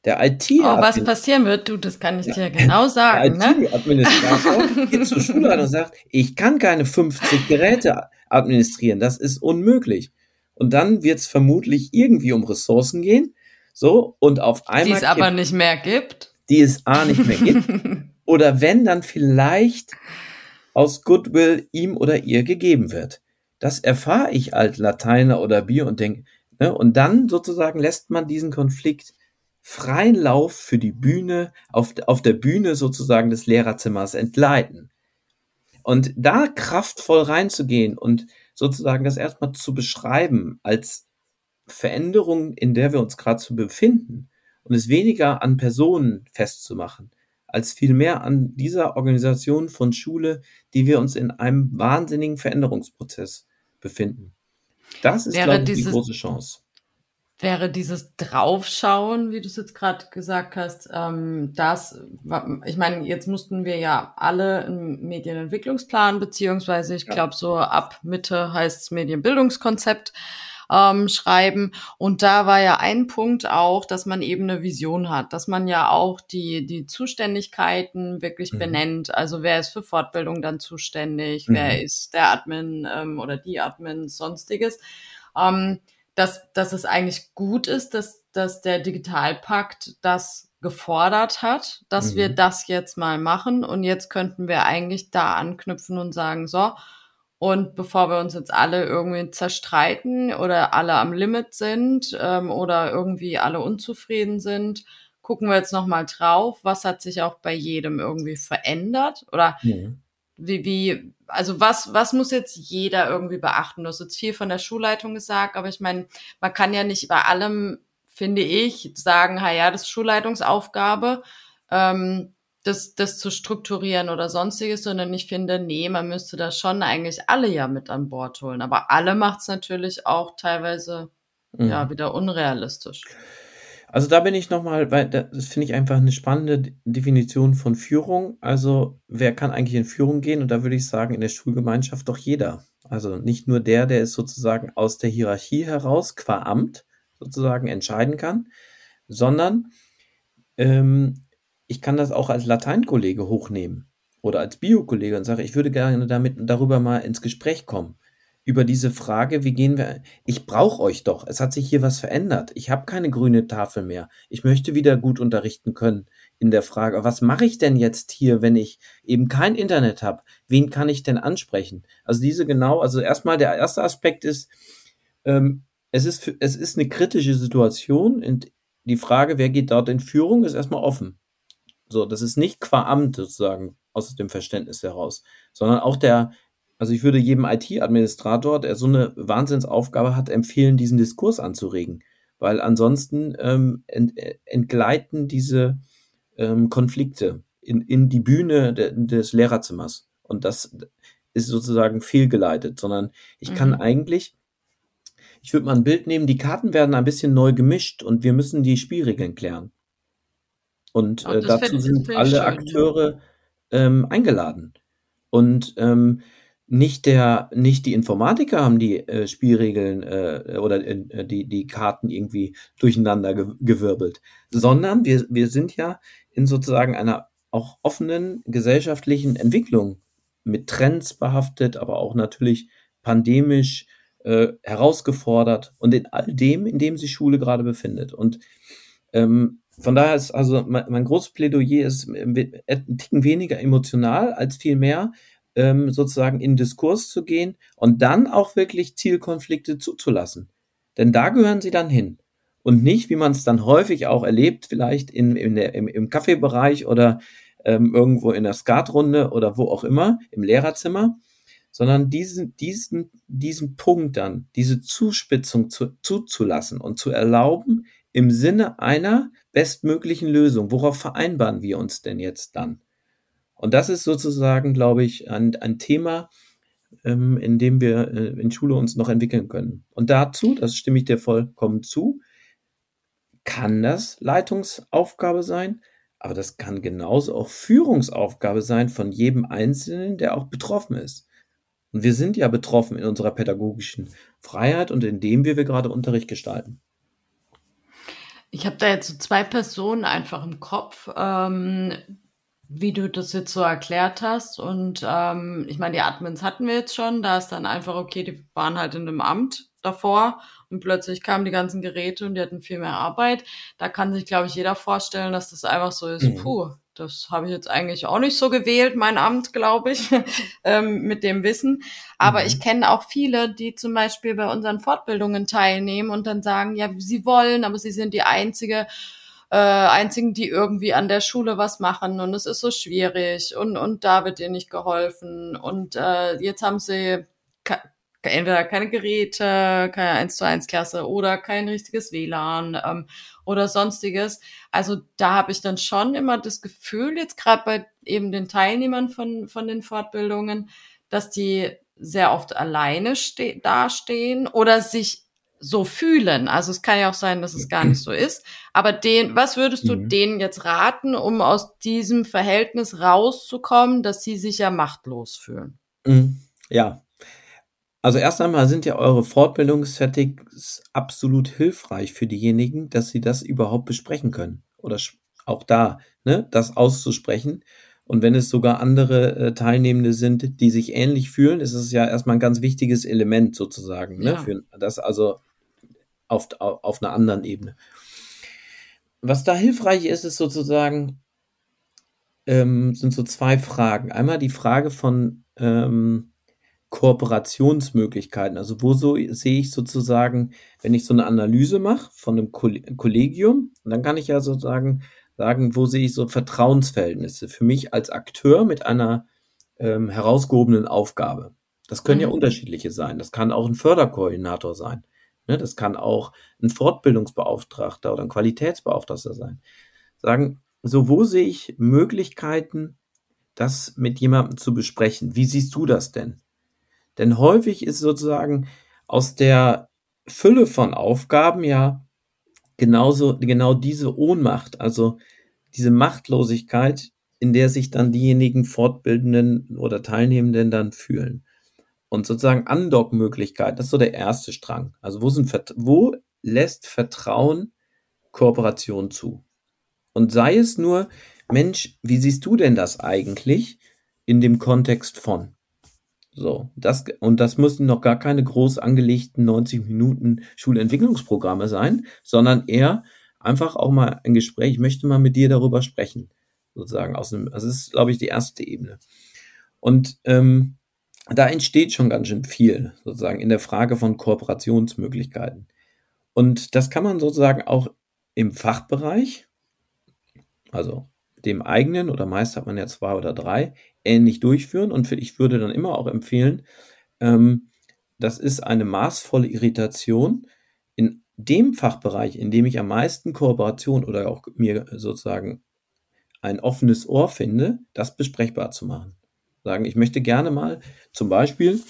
[SPEAKER 2] Der IT
[SPEAKER 1] Oh, was passieren wird, du, das kann ich dir genau <laughs> sagen.
[SPEAKER 2] Der IT-Administrator ne? geht zur Schule und sagt, ich kann keine 50 Geräte administrieren, das ist unmöglich. Und dann wird es vermutlich irgendwie um Ressourcen gehen so, und auf einmal.
[SPEAKER 1] Die es aber nicht mehr gibt.
[SPEAKER 2] Die es A nicht mehr gibt. <laughs> oder wenn, dann vielleicht aus Goodwill ihm oder ihr gegeben wird. Das erfahre ich als Lateiner oder Bier und denke, ne, und dann sozusagen lässt man diesen Konflikt freien Lauf für die Bühne, auf, auf der Bühne sozusagen des Lehrerzimmers entgleiten. Und da kraftvoll reinzugehen und sozusagen das erstmal zu beschreiben als Veränderung, in der wir uns gerade zu befinden und es weniger an Personen festzumachen, als vielmehr an dieser Organisation von Schule, die wir uns in einem wahnsinnigen Veränderungsprozess befinden. Das ist, glaube ich, die große Chance.
[SPEAKER 1] wäre dieses Draufschauen, wie du es jetzt gerade gesagt hast, ähm, das, ich meine, jetzt mussten wir ja alle einen Medienentwicklungsplan, beziehungsweise ich ja. glaube so ab Mitte heißt es Medienbildungskonzept ähm, schreiben. Und da war ja ein Punkt auch, dass man eben eine Vision hat, dass man ja auch die, die Zuständigkeiten wirklich mhm. benennt. Also wer ist für Fortbildung dann zuständig, mhm. wer ist der Admin ähm, oder die Admin, sonstiges. Ähm, dass, dass es eigentlich gut ist, dass, dass der Digitalpakt das gefordert hat, dass mhm. wir das jetzt mal machen. Und jetzt könnten wir eigentlich da anknüpfen und sagen, so, und bevor wir uns jetzt alle irgendwie zerstreiten oder alle am Limit sind ähm, oder irgendwie alle unzufrieden sind, gucken wir jetzt nochmal drauf, was hat sich auch bei jedem irgendwie verändert oder ja. wie, wie, also was, was muss jetzt jeder irgendwie beachten? Du hast jetzt viel von der Schulleitung gesagt, aber ich meine, man kann ja nicht bei allem, finde ich, sagen, ha ja, das ist Schulleitungsaufgabe. Ähm, das, das zu strukturieren oder sonstiges, sondern ich finde, nee, man müsste da schon eigentlich alle ja mit an Bord holen. Aber alle macht es natürlich auch teilweise mhm. ja wieder unrealistisch.
[SPEAKER 2] Also da bin ich nochmal, weil das finde ich einfach eine spannende Definition von Führung. Also wer kann eigentlich in Führung gehen? Und da würde ich sagen, in der Schulgemeinschaft doch jeder. Also nicht nur der, der es sozusagen aus der Hierarchie heraus qua Amt sozusagen entscheiden kann, sondern ähm, ich kann das auch als Lateinkollege hochnehmen oder als Biokollege und sage, ich würde gerne damit darüber mal ins Gespräch kommen. Über diese Frage, wie gehen wir, ich brauche euch doch, es hat sich hier was verändert. Ich habe keine grüne Tafel mehr. Ich möchte wieder gut unterrichten können in der Frage, was mache ich denn jetzt hier, wenn ich eben kein Internet habe? Wen kann ich denn ansprechen? Also diese genau, also erstmal der erste Aspekt ist, ähm, es ist, es ist eine kritische Situation und die Frage, wer geht dort in Führung, ist erstmal offen. So, das ist nicht qua Amt sozusagen aus dem Verständnis heraus, sondern auch der, also ich würde jedem IT-Administrator, der so eine Wahnsinnsaufgabe hat, empfehlen, diesen Diskurs anzuregen, weil ansonsten ähm, ent, entgleiten diese ähm, Konflikte in, in die Bühne de, des Lehrerzimmers und das ist sozusagen fehlgeleitet, sondern ich kann mhm. eigentlich ich würde mal ein Bild nehmen, die Karten werden ein bisschen neu gemischt und wir müssen die Spielregeln klären. Und äh, dazu sind alle schön, Akteure ähm, eingeladen. Und ähm, nicht der, nicht die Informatiker haben die äh, Spielregeln äh, oder äh, die, die Karten irgendwie durcheinander ge gewirbelt, sondern wir, wir sind ja in sozusagen einer auch offenen gesellschaftlichen Entwicklung mit Trends behaftet, aber auch natürlich pandemisch äh, herausgefordert und in all dem, in dem sich Schule gerade befindet. Und ähm, von daher ist also mein, mein großes Plädoyer ist ein Ticken weniger emotional als vielmehr ähm, sozusagen in Diskurs zu gehen und dann auch wirklich Zielkonflikte zuzulassen. Denn da gehören sie dann hin. Und nicht, wie man es dann häufig auch erlebt, vielleicht in, in der, im, im Kaffeebereich oder ähm, irgendwo in der Skatrunde oder wo auch immer, im Lehrerzimmer, sondern diesen, diesen, diesen Punkt dann, diese Zuspitzung zu, zuzulassen und zu erlauben, im Sinne einer bestmöglichen Lösung. Worauf vereinbaren wir uns denn jetzt dann? Und das ist sozusagen, glaube ich, ein, ein Thema, ähm, in dem wir äh, in Schule uns noch entwickeln können. Und dazu, das stimme ich dir vollkommen zu, kann das Leitungsaufgabe sein, aber das kann genauso auch Führungsaufgabe sein von jedem Einzelnen, der auch betroffen ist. Und wir sind ja betroffen in unserer pädagogischen Freiheit und in dem, wie wir gerade Unterricht gestalten.
[SPEAKER 1] Ich habe da jetzt so zwei Personen einfach im Kopf, ähm, wie du das jetzt so erklärt hast. Und ähm, ich meine, die Admins hatten wir jetzt schon. Da ist dann einfach, okay, die waren halt in einem Amt davor und plötzlich kamen die ganzen Geräte und die hatten viel mehr Arbeit. Da kann sich, glaube ich, jeder vorstellen, dass das einfach so ist, mhm. puh, das habe ich jetzt eigentlich auch nicht so gewählt, mein Amt, glaube ich, <laughs> ähm, mit dem Wissen. Aber mhm. ich kenne auch viele, die zum Beispiel bei unseren Fortbildungen teilnehmen und dann sagen, ja, sie wollen, aber sie sind die einzige, äh, einzigen, die irgendwie an der Schule was machen und es ist so schwierig und, und da wird ihr nicht geholfen und äh, jetzt haben sie entweder keine Geräte, keine 1 zu 1 Klasse oder kein richtiges WLAN ähm, oder sonstiges. Also da habe ich dann schon immer das Gefühl, jetzt gerade bei eben den Teilnehmern von, von den Fortbildungen, dass die sehr oft alleine dastehen oder sich so fühlen. Also es kann ja auch sein, dass es gar nicht so ist. Aber den, was würdest du mhm. denen jetzt raten, um aus diesem Verhältnis rauszukommen, dass sie sich ja machtlos fühlen?
[SPEAKER 2] Mhm. Ja. Also erst einmal sind ja eure Fortbildungssettings absolut hilfreich für diejenigen, dass sie das überhaupt besprechen können. Oder auch da, ne, das auszusprechen. Und wenn es sogar andere äh, Teilnehmende sind, die sich ähnlich fühlen, ist es ja erstmal ein ganz wichtiges Element sozusagen, ne, ja. für das also auf, auf einer anderen Ebene. Was da hilfreich ist, ist sozusagen, ähm, sind so zwei Fragen. Einmal die Frage von ähm, Kooperationsmöglichkeiten. Also wo so sehe ich sozusagen, wenn ich so eine Analyse mache von einem Kollegium, dann kann ich ja sozusagen sagen, wo sehe ich so Vertrauensverhältnisse für mich als Akteur mit einer ähm, herausgehobenen Aufgabe. Das können mhm. ja unterschiedliche sein. Das kann auch ein Förderkoordinator sein. Ne? Das kann auch ein Fortbildungsbeauftragter oder ein Qualitätsbeauftragter sein. Sagen, so wo sehe ich Möglichkeiten, das mit jemandem zu besprechen? Wie siehst du das denn? Denn häufig ist sozusagen aus der Fülle von Aufgaben ja genauso, genau diese Ohnmacht, also diese Machtlosigkeit, in der sich dann diejenigen Fortbildenden oder Teilnehmenden dann fühlen. Und sozusagen Andockmöglichkeiten, das ist so der erste Strang. Also wo, sind, wo lässt Vertrauen Kooperation zu? Und sei es nur, Mensch, wie siehst du denn das eigentlich in dem Kontext von? So, das, und das müssen noch gar keine groß angelegten 90 Minuten Schulentwicklungsprogramme sein, sondern eher einfach auch mal ein Gespräch, ich möchte mal mit dir darüber sprechen, sozusagen aus dem, das ist, glaube ich, die erste Ebene. Und ähm, da entsteht schon ganz schön viel, sozusagen, in der Frage von Kooperationsmöglichkeiten. Und das kann man sozusagen auch im Fachbereich, also dem eigenen, oder meist hat man ja zwei oder drei, ähnlich durchführen. Und ich würde dann immer auch empfehlen, ähm, das ist eine maßvolle Irritation in dem Fachbereich, in dem ich am meisten Kooperation oder auch mir sozusagen ein offenes Ohr finde, das besprechbar zu machen sagen, ich möchte gerne mal zum Beispiel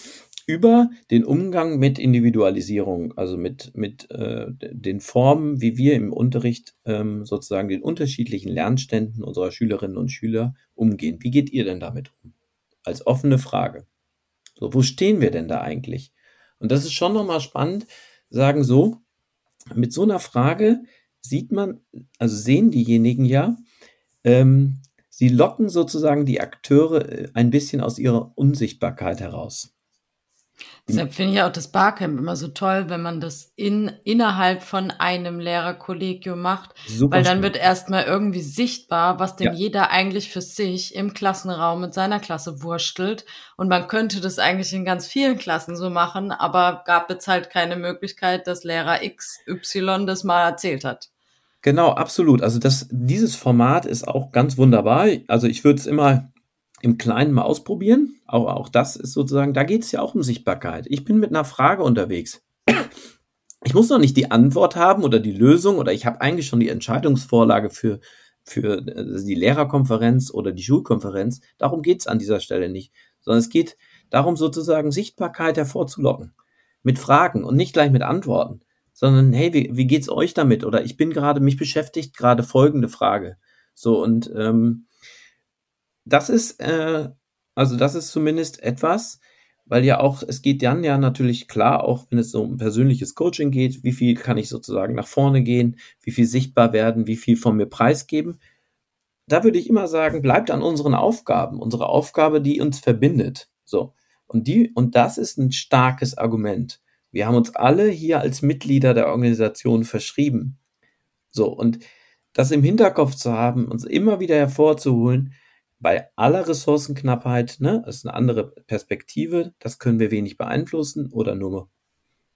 [SPEAKER 2] über den Umgang mit Individualisierung, also mit, mit äh, den Formen, wie wir im Unterricht ähm, sozusagen den unterschiedlichen Lernständen unserer Schülerinnen und Schüler umgehen. Wie geht ihr denn damit um? Als offene Frage. So, wo stehen wir denn da eigentlich? Und das ist schon nochmal spannend, sagen so, mit so einer Frage sieht man, also sehen diejenigen ja, ähm, Sie locken sozusagen die Akteure äh, ein bisschen aus ihrer Unsichtbarkeit heraus.
[SPEAKER 1] Deshalb finde ich auch das Barcamp immer so toll, wenn man das in, innerhalb von einem Lehrerkollegium macht, Super weil dann spannend. wird erstmal irgendwie sichtbar, was denn ja. jeder eigentlich für sich im Klassenraum mit seiner Klasse wurstelt. Und man könnte das eigentlich in ganz vielen Klassen so machen, aber gab es halt keine Möglichkeit, dass Lehrer XY das mal erzählt hat.
[SPEAKER 2] Genau, absolut. Also das, dieses Format ist auch ganz wunderbar. Also ich würde es immer im Kleinen mal ausprobieren. Auch, auch das ist sozusagen, da geht es ja auch um Sichtbarkeit. Ich bin mit einer Frage unterwegs. Ich muss noch nicht die Antwort haben oder die Lösung oder ich habe eigentlich schon die Entscheidungsvorlage für, für äh, die Lehrerkonferenz oder die Schulkonferenz. Darum geht es an dieser Stelle nicht, sondern es geht darum, sozusagen Sichtbarkeit hervorzulocken. Mit Fragen und nicht gleich mit Antworten sondern hey, wie, wie geht's euch damit? Oder ich bin gerade, mich beschäftigt gerade folgende Frage. So, und ähm, das ist, äh, also das ist zumindest etwas, weil ja auch, es geht dann ja natürlich klar, auch wenn es so um persönliches Coaching geht, wie viel kann ich sozusagen nach vorne gehen, wie viel sichtbar werden, wie viel von mir preisgeben. Da würde ich immer sagen, bleibt an unseren Aufgaben, unsere Aufgabe, die uns verbindet. So. Und die, und das ist ein starkes Argument. Wir haben uns alle hier als Mitglieder der Organisation verschrieben. So, und das im Hinterkopf zu haben, uns immer wieder hervorzuholen, bei aller Ressourcenknappheit, ne, das ist eine andere Perspektive, das können wir wenig beeinflussen oder nur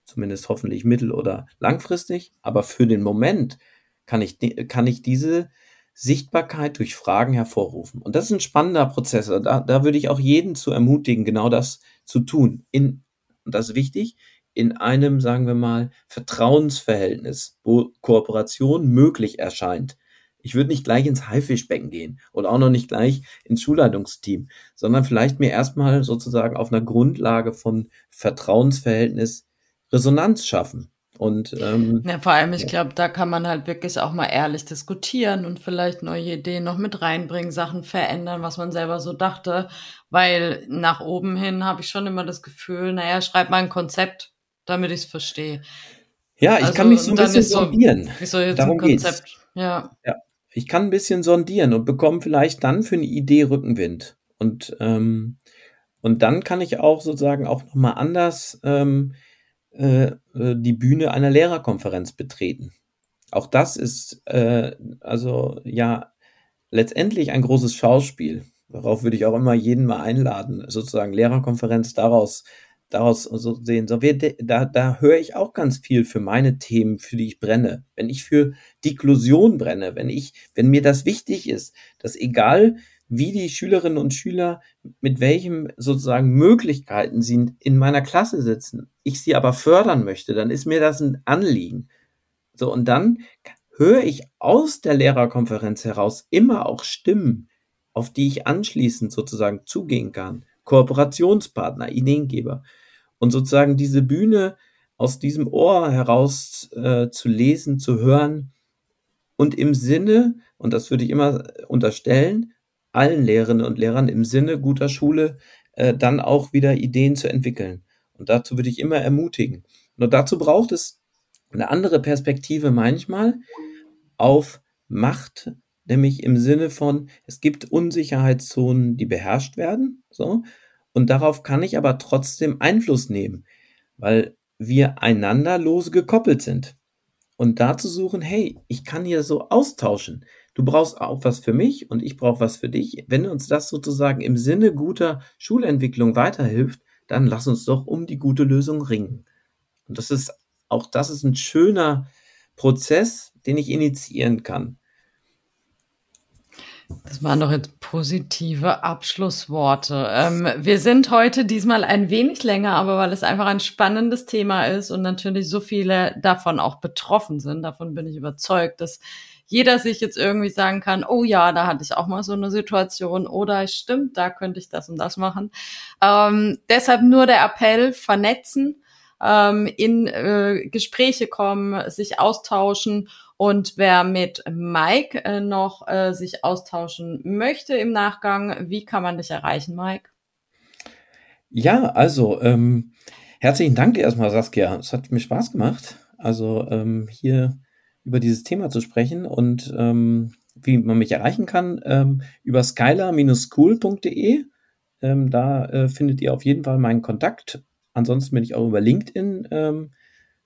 [SPEAKER 2] zumindest hoffentlich mittel- oder langfristig, aber für den Moment kann ich, kann ich diese Sichtbarkeit durch Fragen hervorrufen. Und das ist ein spannender Prozess. Da, da würde ich auch jeden zu ermutigen, genau das zu tun. In, und das ist wichtig, in einem, sagen wir mal, Vertrauensverhältnis, wo Kooperation möglich erscheint. Ich würde nicht gleich ins Haifischbecken gehen und auch noch nicht gleich ins Schulleitungsteam, sondern vielleicht mir erstmal sozusagen auf einer Grundlage von Vertrauensverhältnis Resonanz schaffen Und ähm,
[SPEAKER 1] ja, vor allem, ich glaube, da kann man halt wirklich auch mal ehrlich diskutieren und vielleicht neue Ideen noch mit reinbringen, Sachen verändern, was man selber so dachte. Weil nach oben hin habe ich schon immer das Gefühl, naja, schreib mal ein Konzept, damit ich es verstehe.
[SPEAKER 2] Ja, ich also, kann mich so ein bisschen sondieren.
[SPEAKER 1] Wie soll jetzt Darum ein Konzept? Geht's.
[SPEAKER 2] Ja. ja. Ich kann ein bisschen sondieren und bekomme vielleicht dann für eine Idee Rückenwind. Und, ähm, und dann kann ich auch sozusagen auch nochmal anders ähm, äh, äh, die Bühne einer Lehrerkonferenz betreten. Auch das ist äh, also ja letztendlich ein großes Schauspiel. Darauf würde ich auch immer jeden mal einladen, sozusagen Lehrerkonferenz daraus daraus so sehen. So, wir, da, da höre ich auch ganz viel für meine Themen, für die ich brenne. Wenn ich für Diklusion brenne, wenn ich, wenn mir das wichtig ist, dass egal wie die Schülerinnen und Schüler mit welchen sozusagen Möglichkeiten sie in meiner Klasse sitzen, ich sie aber fördern möchte, dann ist mir das ein Anliegen. So, und dann höre ich aus der Lehrerkonferenz heraus immer auch Stimmen, auf die ich anschließend sozusagen zugehen kann. Kooperationspartner, Ideengeber. Und sozusagen diese Bühne aus diesem Ohr heraus äh, zu lesen, zu hören und im Sinne, und das würde ich immer unterstellen, allen Lehrerinnen und Lehrern im Sinne guter Schule äh, dann auch wieder Ideen zu entwickeln. Und dazu würde ich immer ermutigen. Nur dazu braucht es eine andere Perspektive manchmal auf Macht, nämlich im Sinne von, es gibt Unsicherheitszonen, die beherrscht werden, so, und darauf kann ich aber trotzdem Einfluss nehmen, weil wir einander lose gekoppelt sind. Und da zu suchen, hey, ich kann hier so austauschen. Du brauchst auch was für mich und ich brauche was für dich. Wenn uns das sozusagen im Sinne guter Schulentwicklung weiterhilft, dann lass uns doch um die gute Lösung ringen. Und das ist, auch das ist ein schöner Prozess, den ich initiieren kann.
[SPEAKER 1] Das waren doch jetzt positive Abschlussworte. Ähm, wir sind heute diesmal ein wenig länger, aber weil es einfach ein spannendes Thema ist und natürlich so viele davon auch betroffen sind, davon bin ich überzeugt, dass jeder sich jetzt irgendwie sagen kann, oh ja, da hatte ich auch mal so eine Situation oder stimmt, da könnte ich das und das machen. Ähm, deshalb nur der Appell, vernetzen, ähm, in äh, Gespräche kommen, sich austauschen und wer mit Mike äh, noch äh, sich austauschen möchte im Nachgang, wie kann man dich erreichen, Mike?
[SPEAKER 2] Ja, also ähm, herzlichen Dank erstmal, Saskia. Es hat mir Spaß gemacht. Also ähm, hier über dieses Thema zu sprechen und ähm, wie man mich erreichen kann, ähm, über skylar-school.de. Ähm, da äh, findet ihr auf jeden Fall meinen Kontakt. Ansonsten bin ich auch über LinkedIn ähm,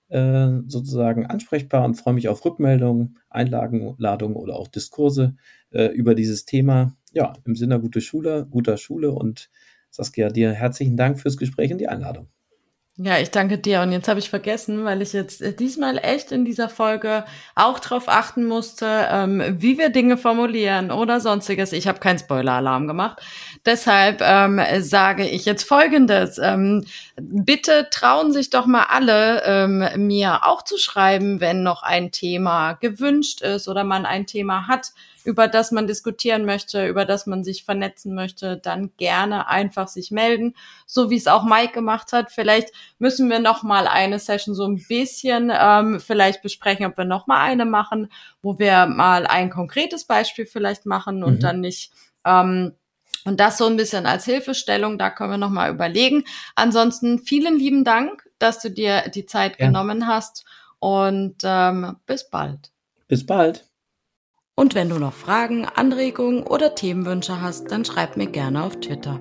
[SPEAKER 2] äh, sozusagen ansprechbar und freue mich auf Rückmeldungen, Einladungen oder auch Diskurse äh, über dieses Thema. Ja, im Sinne gute Schule, guter Schule und Saskia, dir herzlichen Dank fürs Gespräch und die Einladung.
[SPEAKER 1] Ja, ich danke dir. Und jetzt habe ich vergessen, weil ich jetzt äh, diesmal echt in dieser Folge auch drauf achten musste, ähm, wie wir Dinge formulieren oder sonstiges. Ich habe keinen Spoiler-Alarm gemacht. Deshalb ähm, sage ich jetzt Folgendes. Ähm, bitte trauen sich doch mal alle, ähm, mir auch zu schreiben, wenn noch ein Thema gewünscht ist oder man ein Thema hat, über das man diskutieren möchte, über das man sich vernetzen möchte, dann gerne einfach sich melden, so wie es auch Mike gemacht hat. Vielleicht müssen wir noch mal eine Session so ein bisschen ähm, vielleicht besprechen, ob wir noch mal eine machen, wo wir mal ein konkretes Beispiel vielleicht machen und mhm. dann nicht ähm, und das so ein bisschen als Hilfestellung, da können wir noch mal überlegen. Ansonsten vielen lieben Dank, dass du dir die Zeit ja. genommen hast und ähm, bis bald.
[SPEAKER 2] Bis bald.
[SPEAKER 1] Und wenn du noch Fragen, Anregungen oder Themenwünsche hast, dann schreib mir gerne auf Twitter.